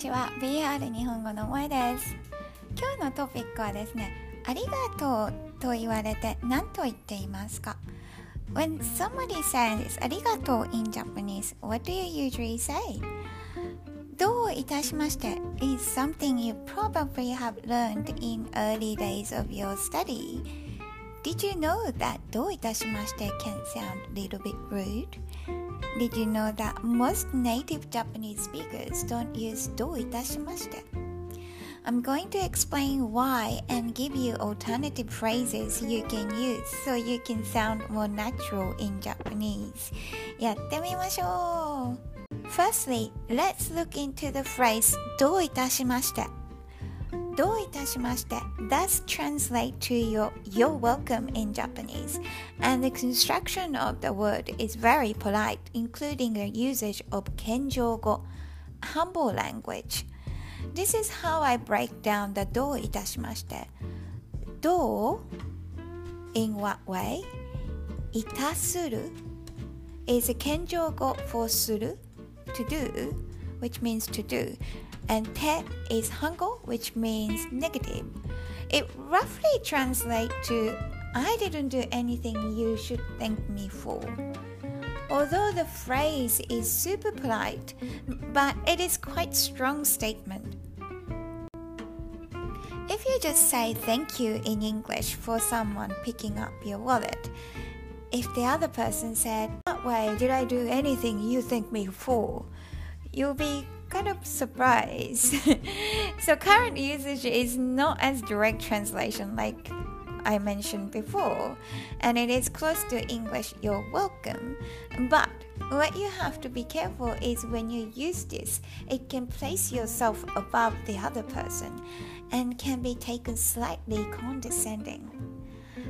ちは BR 日本語の萌です今日のトピックはですねありがとうと言われて何と言っていますか When somebody says ありがとう in Japanese what do you usually say? どういたしまして is something you probably have learned in early days of your study Did you know that どういたしまして can sound a little bit rude? Did you know that most native Japanese speakers don't use どういたしまして I'm going to explain why and give you alternative phrases you can use so you can sound more natural in Japanese. やってみましょう Firstly, let's look into the phrase どういたしまして どういたしまして Thus translate to your you're welcome in Japanese and the construction of the word is very polite including a usage of 謙譲語 humble language This is how I break down the どういたしましてどう in what way いたする is a 謙譲語 for する to do which means to do and te is Hango, which means negative. It roughly translates to I didn't do anything you should thank me for. Although the phrase is super polite, but it is quite strong statement. If you just say thank you in English for someone picking up your wallet, if the other person said, What way did I do anything you thank me for? You'll be kind of surprised. so current usage is not as direct translation like I mentioned before, and it is close to English you're welcome. But what you have to be careful is when you use this, it can place yourself above the other person and can be taken slightly condescending.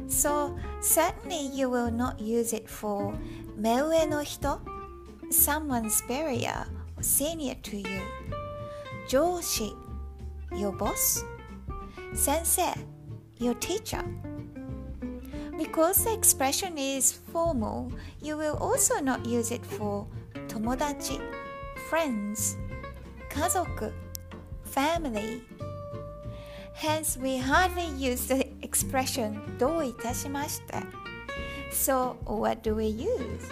So certainly you will not use it for 目上の人 someone superior senior to you 上司 your boss 先生 your teacher because the expression is formal you will also not use it for 友達 friends 家族 family hence we hardly use the expression どういたしまして so what do we use?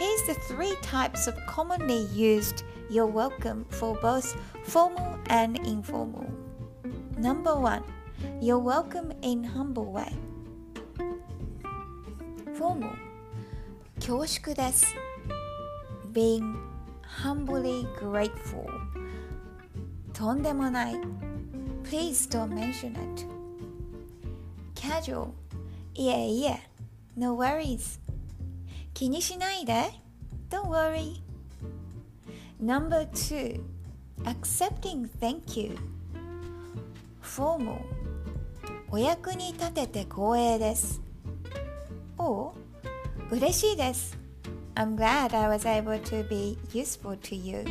Here's the three types of commonly used you're welcome for both formal and informal. Number one, you're welcome in humble way. Formal, 恐縮です being humbly grateful. とんでもない please don't mention it. Casual, いえいえ no worries. 気にしないで don't worry. Number two, accepting thank you. Formal. お役に立てて光栄です。or 嬉しいです。I'm glad I was able to be useful to you.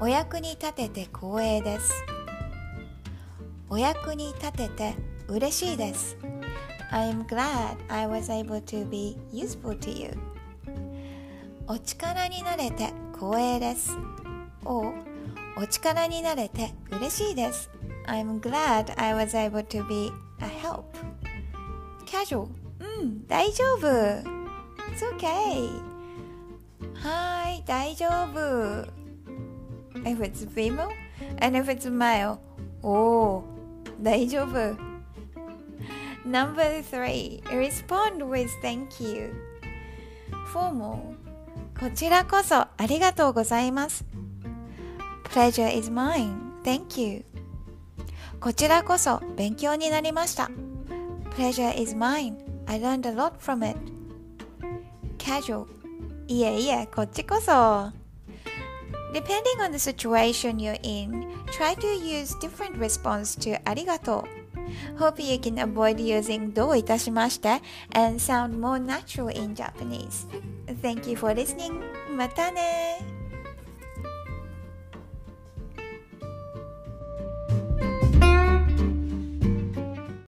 お役に立てて光栄です。お役に立てて嬉しいです。I'm glad I was able to be useful to you. お力になれて光栄です。おお力になれて嬉しいです。I'm glad I was able to be a help. Casual. うん、大丈夫。It's okay. はい、大丈夫。If it's female and if it's male, おお、大丈夫。Number three, respond with thank you. Formal. こちらこそありがとうございます。Pleasure is mine. Thank you. こちらこそ勉強になりました。Pleasure is mine. I learned a lot from it. Casual. いえいえ、こっちこそ。Depending on the situation you're in, try to use different response to ありがとう。 Hope you can avoid using どういたしまして and sound more natural in Japanese. Thank you for listening. またね